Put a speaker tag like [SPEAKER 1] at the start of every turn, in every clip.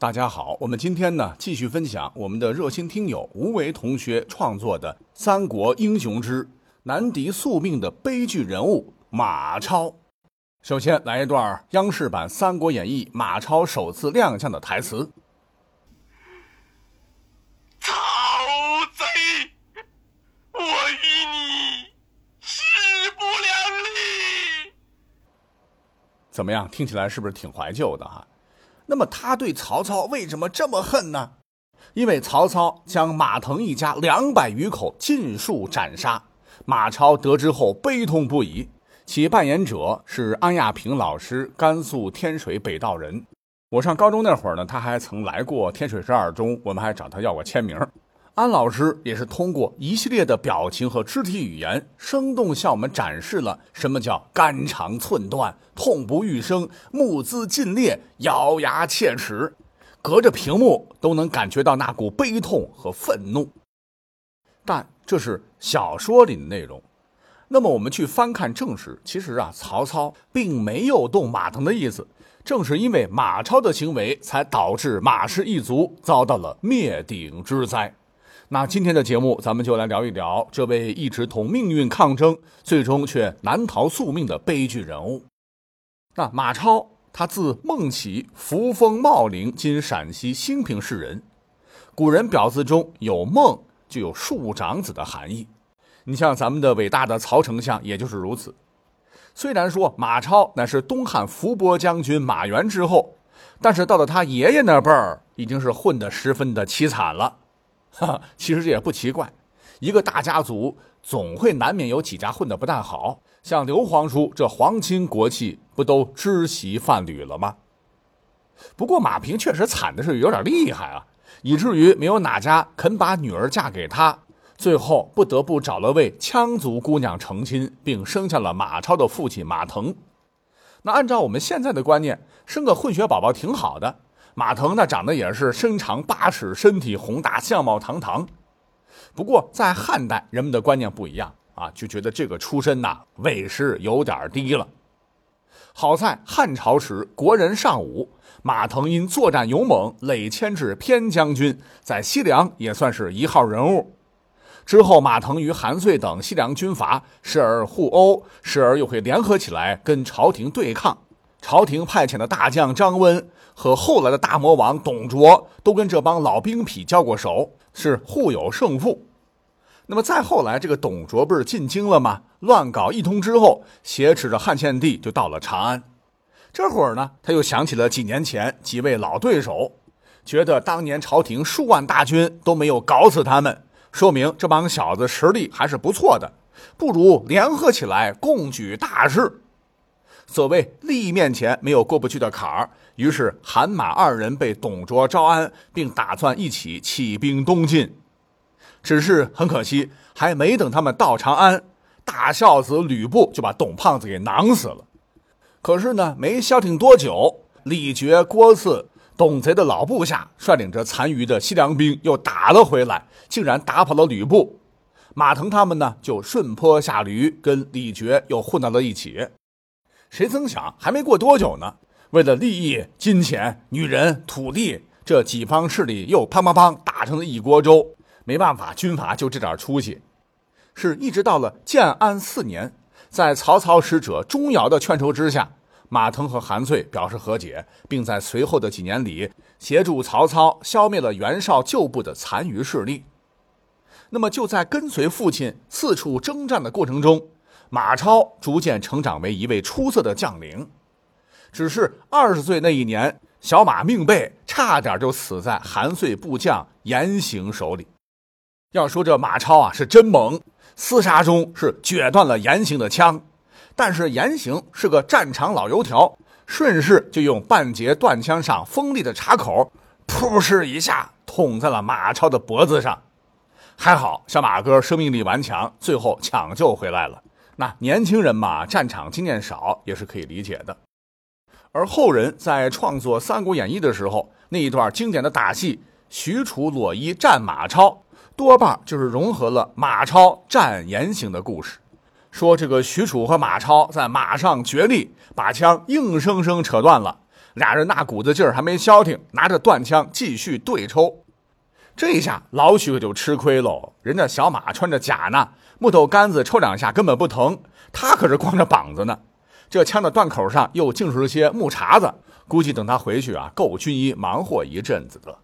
[SPEAKER 1] 大家好，我们今天呢继续分享我们的热心听友吴为同学创作的《三国英雄之难敌宿命的悲剧人物马超》。首先来一段央视版《三国演义》马超首次亮相的台词：“
[SPEAKER 2] 曹贼，我与你势不两立。”
[SPEAKER 1] 怎么样？听起来是不是挺怀旧的哈？那么他对曹操为什么这么恨呢？因为曹操将马腾一家两百余口尽数斩杀，马超得知后悲痛不已。其扮演者是安亚平老师，甘肃天水北道人。我上高中那会儿呢，他还曾来过天水十二中，我们还找他要过签名。安老师也是通过一系列的表情和肢体语言，生动向我们展示了什么叫肝肠寸断、痛不欲生、目眦尽裂、咬牙切齿，隔着屏幕都能感觉到那股悲痛和愤怒。但这是小说里的内容，那么我们去翻看正史，其实啊，曹操并没有动马腾的意思，正是因为马超的行为，才导致马氏一族遭到了灭顶之灾。那今天的节目，咱们就来聊一聊这位一直同命运抗争，最终却难逃宿命的悲剧人物。那马超，他字孟起，扶风茂陵（今陕西兴平市人）。古人表字中有“孟”，就有庶长子的含义。你像咱们的伟大的曹丞相，也就是如此。虽然说马超乃是东汉伏波将军马援之后，但是到了他爷爷那辈儿，已经是混得十分的凄惨了。哈，其实这也不奇怪，一个大家族总会难免有几家混得不太好。像刘皇叔这皇亲国戚，不都知席犯侣了吗？不过马平确实惨的是有点厉害啊，以至于没有哪家肯把女儿嫁给他，最后不得不找了位羌族姑娘成亲，并生下了马超的父亲马腾。那按照我们现在的观念，生个混血宝宝挺好的。马腾那长得也是身长八尺，身体宏大，相貌堂堂。不过在汉代，人们的观念不一样啊，就觉得这个出身呐，位势有点低了。好在汉朝时，国人尚武，马腾因作战勇猛，累迁至偏将军，在西凉也算是一号人物。之后，马腾与韩遂等西凉军阀时而互殴，时而又会联合起来跟朝廷对抗。朝廷派遣的大将张温。和后来的大魔王董卓都跟这帮老兵痞交过手，是互有胜负。那么再后来，这个董卓不是进京了吗？乱搞一通之后，挟持着汉献帝就到了长安。这会儿呢，他又想起了几年前几位老对手，觉得当年朝廷数万大军都没有搞死他们，说明这帮小子实力还是不错的，不如联合起来共举大事。所谓利益面前没有过不去的坎儿，于是韩马二人被董卓招安，并打算一起起兵东进。只是很可惜，还没等他们到长安，大孝子吕布就把董胖子给囊死了。可是呢，没消停多久，李傕、郭汜、董贼的老部下率领着残余的西凉兵又打了回来，竟然打跑了吕布。马腾他们呢，就顺坡下驴，跟李傕又混到了一起。谁曾想，还没过多久呢，为了利益、金钱、女人、土地，这几方势力又砰砰砰打成了一锅粥。没办法，军阀就这点出息。是一直到了建安四年，在曹操使者钟繇的劝说之下，马腾和韩遂表示和解，并在随后的几年里协助曹操消灭了袁绍旧部的残余势力。那么，就在跟随父亲四处征战的过程中。马超逐渐成长为一位出色的将领，只是二十岁那一年，小马命背，差点就死在韩遂部将严行手里。要说这马超啊，是真猛，厮杀中是撅断了严行的枪，但是严行是个战场老油条，顺势就用半截断枪上锋利的插口，噗哧一下捅在了马超的脖子上。还好小马哥生命力顽强，最后抢救回来了。那年轻人嘛，战场经验少也是可以理解的。而后人在创作《三国演义》的时候，那一段经典的打戏——许褚裸衣战马超，多半就是融合了马超战严刑的故事。说这个许褚和马超在马上决力，把枪硬生生扯断了。俩人那股子劲儿还没消停，拿着断枪继续对抽。这一下老许可就吃亏喽，人家小马穿着甲呢，木头杆子抽两下根本不疼，他可是光着膀子呢。这枪的断口上又尽是些木茬子，估计等他回去啊，够军医忙活一阵子的。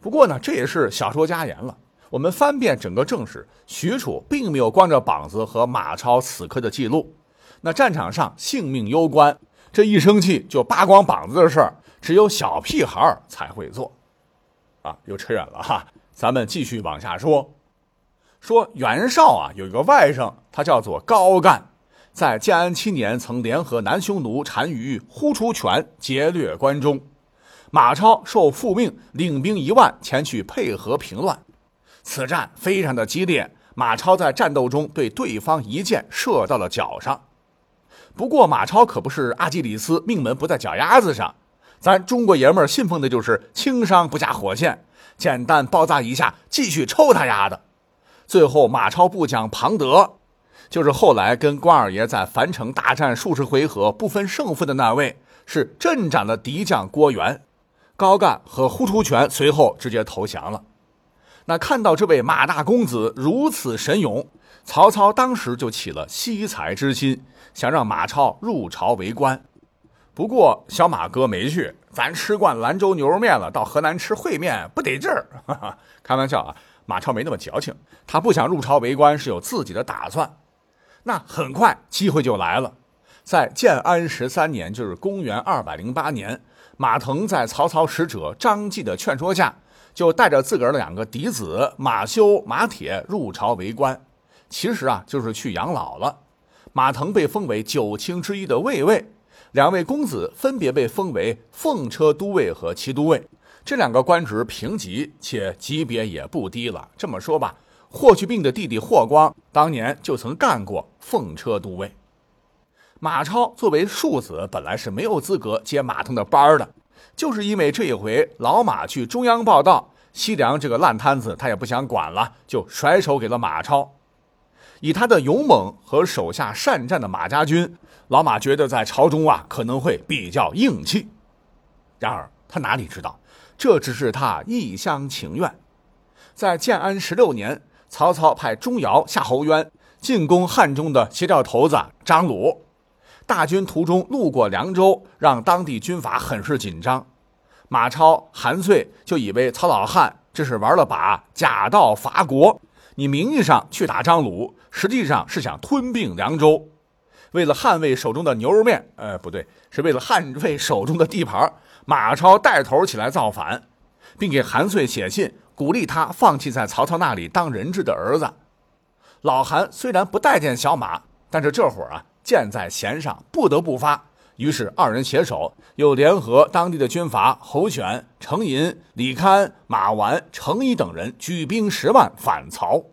[SPEAKER 1] 不过呢，这也是小说家言了。我们翻遍整个正史，许褚并没有光着膀子和马超死磕的记录。那战场上性命攸关，这一生气就扒光膀子的事儿，只有小屁孩才会做。啊，又扯远了哈，咱们继续往下说。说袁绍啊，有一个外甥，他叫做高干，在建安七年曾联合南匈奴单于呼出泉劫掠关中，马超受复命，领兵一万前去配合平乱。此战非常的激烈，马超在战斗中对对方一箭射到了脚上。不过马超可不是阿基里斯，命门不在脚丫子上。咱中国爷们儿信奉的就是轻伤不加火线，简单包扎一下，继续抽他丫的。最后马超部将庞德，就是后来跟关二爷在樊城大战数十回合不分胜负的那位，是镇斩了敌将郭元。高干和呼图泉随后直接投降了。那看到这位马大公子如此神勇，曹操当时就起了惜才之心，想让马超入朝为官。不过小马哥没去，咱吃惯兰州牛肉面了，到河南吃烩面不得劲儿。开玩笑啊，马超没那么矫情，他不想入朝为官是有自己的打算。那很快机会就来了，在建安十三年，就是公元二百零八年，马腾在曹操使者张继的劝说下。就带着自个儿的两个嫡子马修、马铁入朝为官，其实啊就是去养老了。马腾被封为九卿之一的卫尉，两位公子分别被封为奉车都尉和骑都尉。这两个官职平级，且级别也不低了。这么说吧，霍去病的弟弟霍光当年就曾干过奉车都尉。马超作为庶子，本来是没有资格接马腾的班的。就是因为这一回老马去中央报道，西凉这个烂摊子他也不想管了，就甩手给了马超。以他的勇猛和手下善战的马家军，老马觉得在朝中啊可能会比较硬气。然而他哪里知道，这只是他一厢情愿。在建安十六年，曹操派钟繇夏侯渊进攻汉中的邪教头子张鲁。大军途中路过凉州，让当地军阀很是紧张。马超、韩遂就以为曹老汉这是玩了把假道伐国，你名义上去打张鲁，实际上是想吞并凉州。为了捍卫手中的牛肉面，呃，不对，是为了捍卫手中的地盘。马超带头起来造反，并给韩遂写信，鼓励他放弃在曹操那里当人质的儿子。老韩虽然不待见小马，但是这会儿啊。箭在弦上，不得不发。于是二人携手，又联合当地的军阀侯选、程寅、李堪、马玩、程颐等人，举兵十万反曹。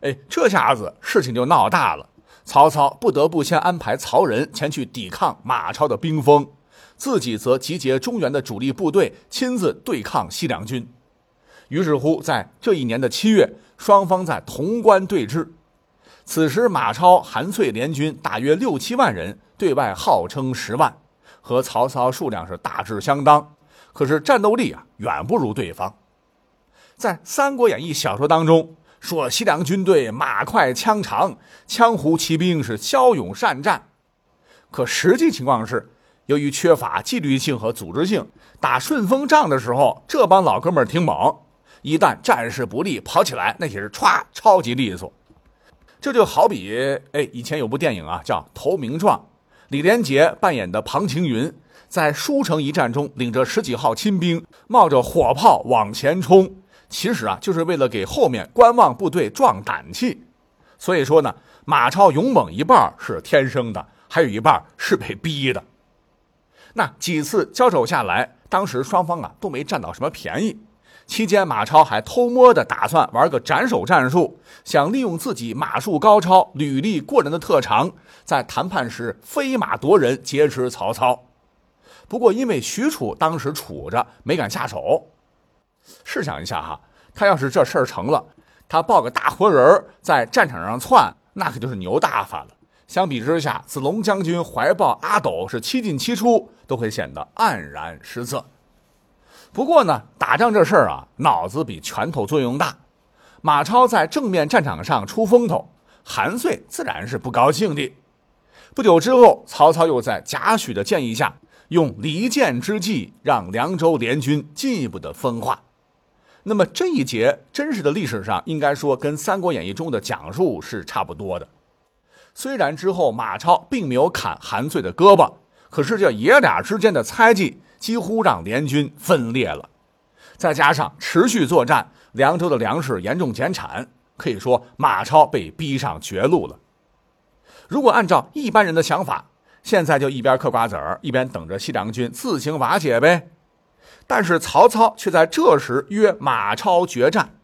[SPEAKER 1] 哎，这下子事情就闹大了。曹操不得不先安排曹仁前去抵抗马超的兵锋，自己则集结中原的主力部队，亲自对抗西凉军。于是乎，在这一年的七月，双方在潼关对峙。此时，马超、韩遂联军大约六七万人，对外号称十万，和曹操数量是大致相当。可是战斗力啊，远不如对方。在《三国演义》小说当中说，西凉军队马快枪长，羌胡骑兵是骁勇善战。可实际情况是，由于缺乏纪律性和组织性，打顺风仗的时候，这帮老哥们儿挺猛，一旦战事不利，跑起来那也是歘，超级利索。这就好比，哎，以前有部电影啊，叫《投名状》，李连杰扮演的庞青云，在舒城一战中，领着十几号亲兵，冒着火炮往前冲，其实啊，就是为了给后面观望部队壮胆气。所以说呢，马超勇猛一半是天生的，还有一半是被逼的。那几次交手下来，当时双方啊都没占到什么便宜。期间，马超还偷摸的打算玩个斩首战术，想利用自己马术高超、履历过人的特长，在谈判时飞马夺人，劫持曹操。不过，因为许褚当时杵着，没敢下手。试想一下哈，他要是这事儿成了，他抱个大活人在战场上窜，那可就是牛大发了。相比之下，子龙将军怀抱阿斗是七进七出，都会显得黯然失色。不过呢，打仗这事儿啊，脑子比拳头作用大。马超在正面战场上出风头，韩遂自然是不高兴的。不久之后，曹操又在贾诩的建议下，用离间之计，让凉州联军进一步的分化。那么这一节真实的历史上，应该说跟《三国演义》中的讲述是差不多的。虽然之后马超并没有砍韩遂的胳膊，可是这爷俩之间的猜忌，几乎让联军分裂了。再加上持续作战，凉州的粮食严重减产，可以说马超被逼上绝路了。如果按照一般人的想法，现在就一边嗑瓜子儿，一边等着西凉军自行瓦解呗。但是曹操却在这时约马超决战，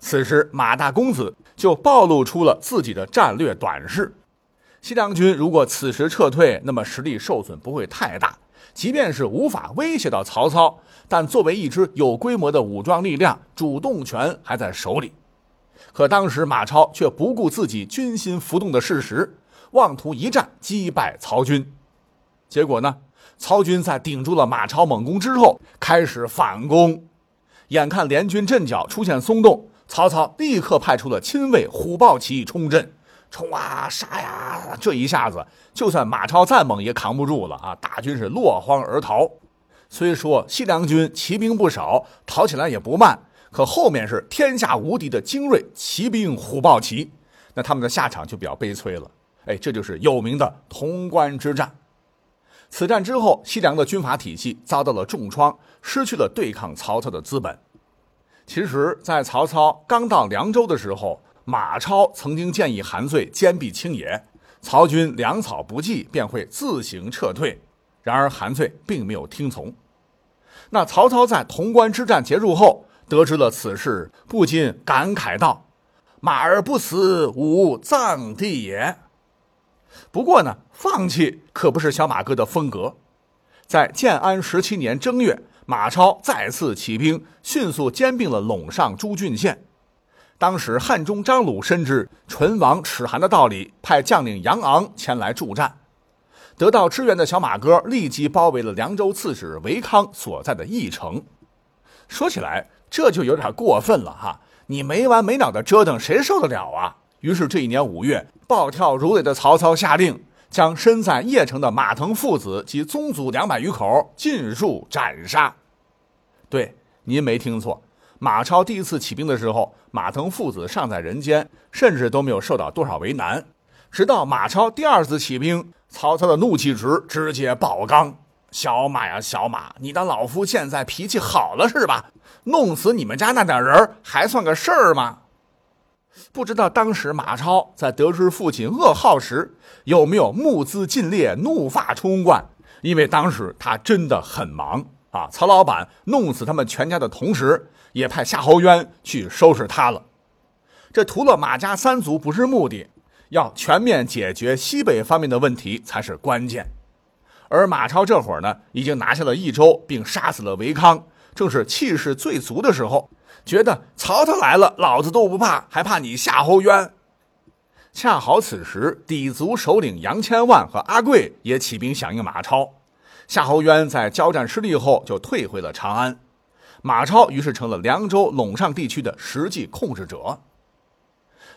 [SPEAKER 1] 此时马大公子就暴露出了自己的战略短视。西凉军如果此时撤退，那么实力受损不会太大。即便是无法威胁到曹操，但作为一支有规模的武装力量，主动权还在手里。可当时马超却不顾自己军心浮动的事实，妄图一战击败曹军。结果呢？曹军在顶住了马超猛攻之后，开始反攻。眼看联军阵脚出现松动，曹操立刻派出了亲卫虎豹骑冲阵。冲啊，杀呀！这一下子，就算马超再猛也扛不住了啊！大军是落荒而逃。虽说西凉军骑兵不少，逃起来也不慢，可后面是天下无敌的精锐骑兵虎豹骑，那他们的下场就比较悲催了。哎，这就是有名的潼关之战。此战之后，西凉的军阀体系遭到了重创，失去了对抗曹操的资本。其实，在曹操刚到凉州的时候，马超曾经建议韩遂坚壁清野，曹军粮草不济便会自行撤退。然而韩遂并没有听从。那曹操在潼关之战结束后，得知了此事，不禁感慨道：“马儿不死，吾葬地也。”不过呢，放弃可不是小马哥的风格。在建安十七年正月，马超再次起兵，迅速兼并了陇上诸郡县。当时汉中张鲁深知唇亡齿寒的道理，派将领杨昂前来助战。得到支援的小马哥立即包围了凉州刺史韦康所在的义城。说起来，这就有点过分了哈！你没完没了的折腾，谁受得了啊？于是这一年五月，暴跳如雷的曹操下令，将身在邺城的马腾父子及宗族两百余口尽数斩杀。对，您没听错。马超第一次起兵的时候，马腾父子尚在人间，甚至都没有受到多少为难。直到马超第二次起兵，曹操的怒气值直接爆缸。小马呀，小马，你当老夫现在脾气好了是吧？弄死你们家那点人还算个事儿吗？不知道当时马超在得知父亲噩耗时，有没有目眦尽裂、怒发冲冠？因为当时他真的很忙啊！曹老板弄死他们全家的同时。也派夏侯渊去收拾他了。这屠了马家三族不是目的，要全面解决西北方面的问题才是关键。而马超这会儿呢，已经拿下了益州，并杀死了韦康，正是气势最足的时候，觉得曹操来了，老子都不怕，还怕你夏侯渊？恰好此时，氐族首领杨千万和阿贵也起兵响应马超。夏侯渊在交战失利后，就退回了长安。马超于是成了凉州陇上地区的实际控制者。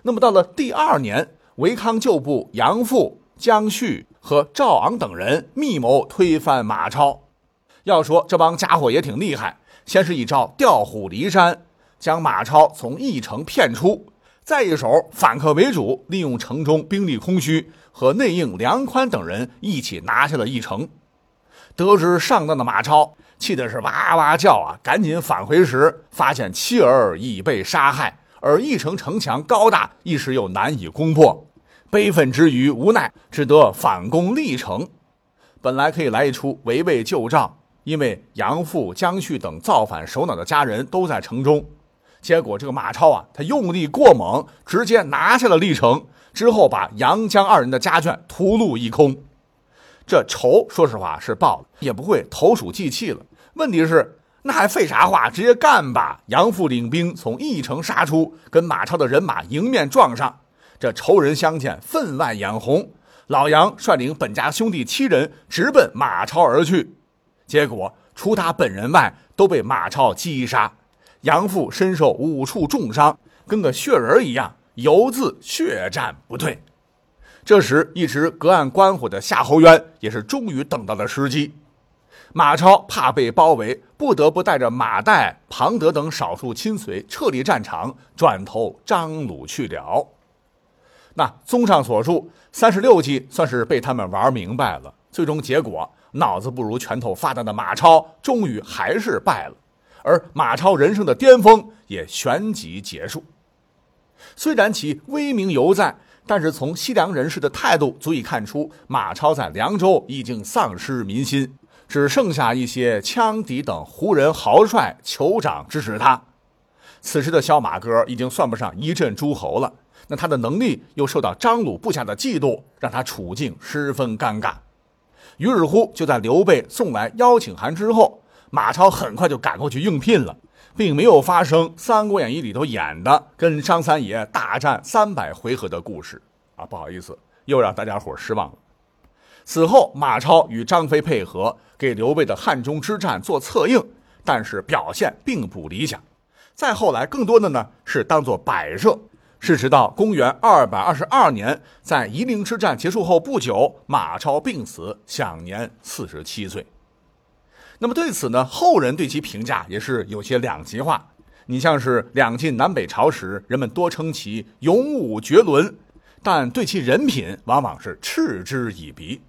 [SPEAKER 1] 那么到了第二年，韦康旧部杨阜、姜绪和赵昂等人密谋推翻马超。要说这帮家伙也挺厉害，先是一招调虎离山，将马超从义城骗出；再一手反客为主，利用城中兵力空虚，和内应梁宽等人一起拿下了义城。得知上当的马超。气的是哇哇叫啊！赶紧返回时，发现妻儿已被杀害，而义城城墙高大，一时又难以攻破。悲愤之余，无奈只得反攻历城。本来可以来一出围魏救赵，因为杨阜、姜绪等造反首脑的家人都在城中。结果这个马超啊，他用力过猛，直接拿下了历城，之后把杨姜二人的家眷屠戮一空。这仇，说实话是报了，也不会投鼠忌器了。问题是，那还废啥话，直接干吧！杨父领兵从义城杀出，跟马超的人马迎面撞上。这仇人相见，分外眼红。老杨率领本家兄弟七人直奔马超而去，结果除他本人外，都被马超击杀。杨父身受五处重伤，跟个血人一样，犹自血战不退。这时，一直隔岸观火的夏侯渊也是终于等到了时机。马超怕被包围，不得不带着马岱、庞德等少数亲随撤离战场，转投张鲁去了。那综上所述，三十六计算是被他们玩明白了。最终结果，脑子不如拳头发达的马超终于还是败了，而马超人生的巅峰也旋即结束。虽然其威名犹在，但是从西凉人士的态度足以看出，马超在凉州已经丧失民心，只剩下一些羌狄等胡人豪帅酋长支持他。此时的小马哥已经算不上一镇诸侯了。那他的能力又受到张鲁部下的嫉妒，让他处境十分尴尬。于是乎，就在刘备送来邀请函之后，马超很快就赶过去应聘了，并没有发生《三国演义》里头演的跟张三爷大战三百回合的故事啊！不好意思，又让大家伙失望了。此后，马超与张飞配合，给刘备的汉中之战做策应，但是表现并不理想。再后来，更多的呢是当做摆设。是直到公元二百二十二年，在夷陵之战结束后不久，马超病死，享年四十七岁。那么对此呢，后人对其评价也是有些两极化。你像是两晋南北朝时，人们多称其勇武绝伦，但对其人品往往是嗤之以鼻。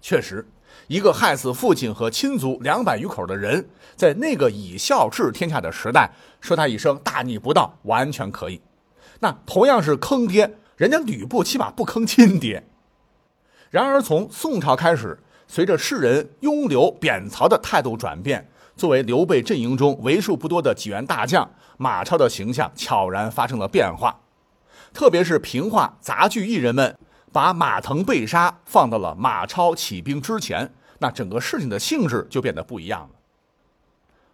[SPEAKER 1] 确实，一个害死父亲和亲族两百余口的人，在那个以孝治天下的时代，说他一声大逆不道，完全可以。那同样是坑爹，人家吕布起码不坑亲爹。然而从宋朝开始，随着世人拥刘贬曹的态度转变，作为刘备阵营中为数不多的几员大将，马超的形象悄然发生了变化。特别是平话杂剧艺人们把马腾被杀放到了马超起兵之前，那整个事情的性质就变得不一样了。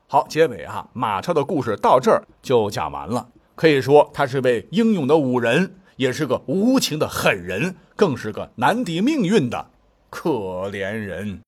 [SPEAKER 1] 好，结尾啊，马超的故事到这儿就讲完了。可以说，他是位英勇的武人，也是个无情的狠人，更是个难敌命运的可怜人。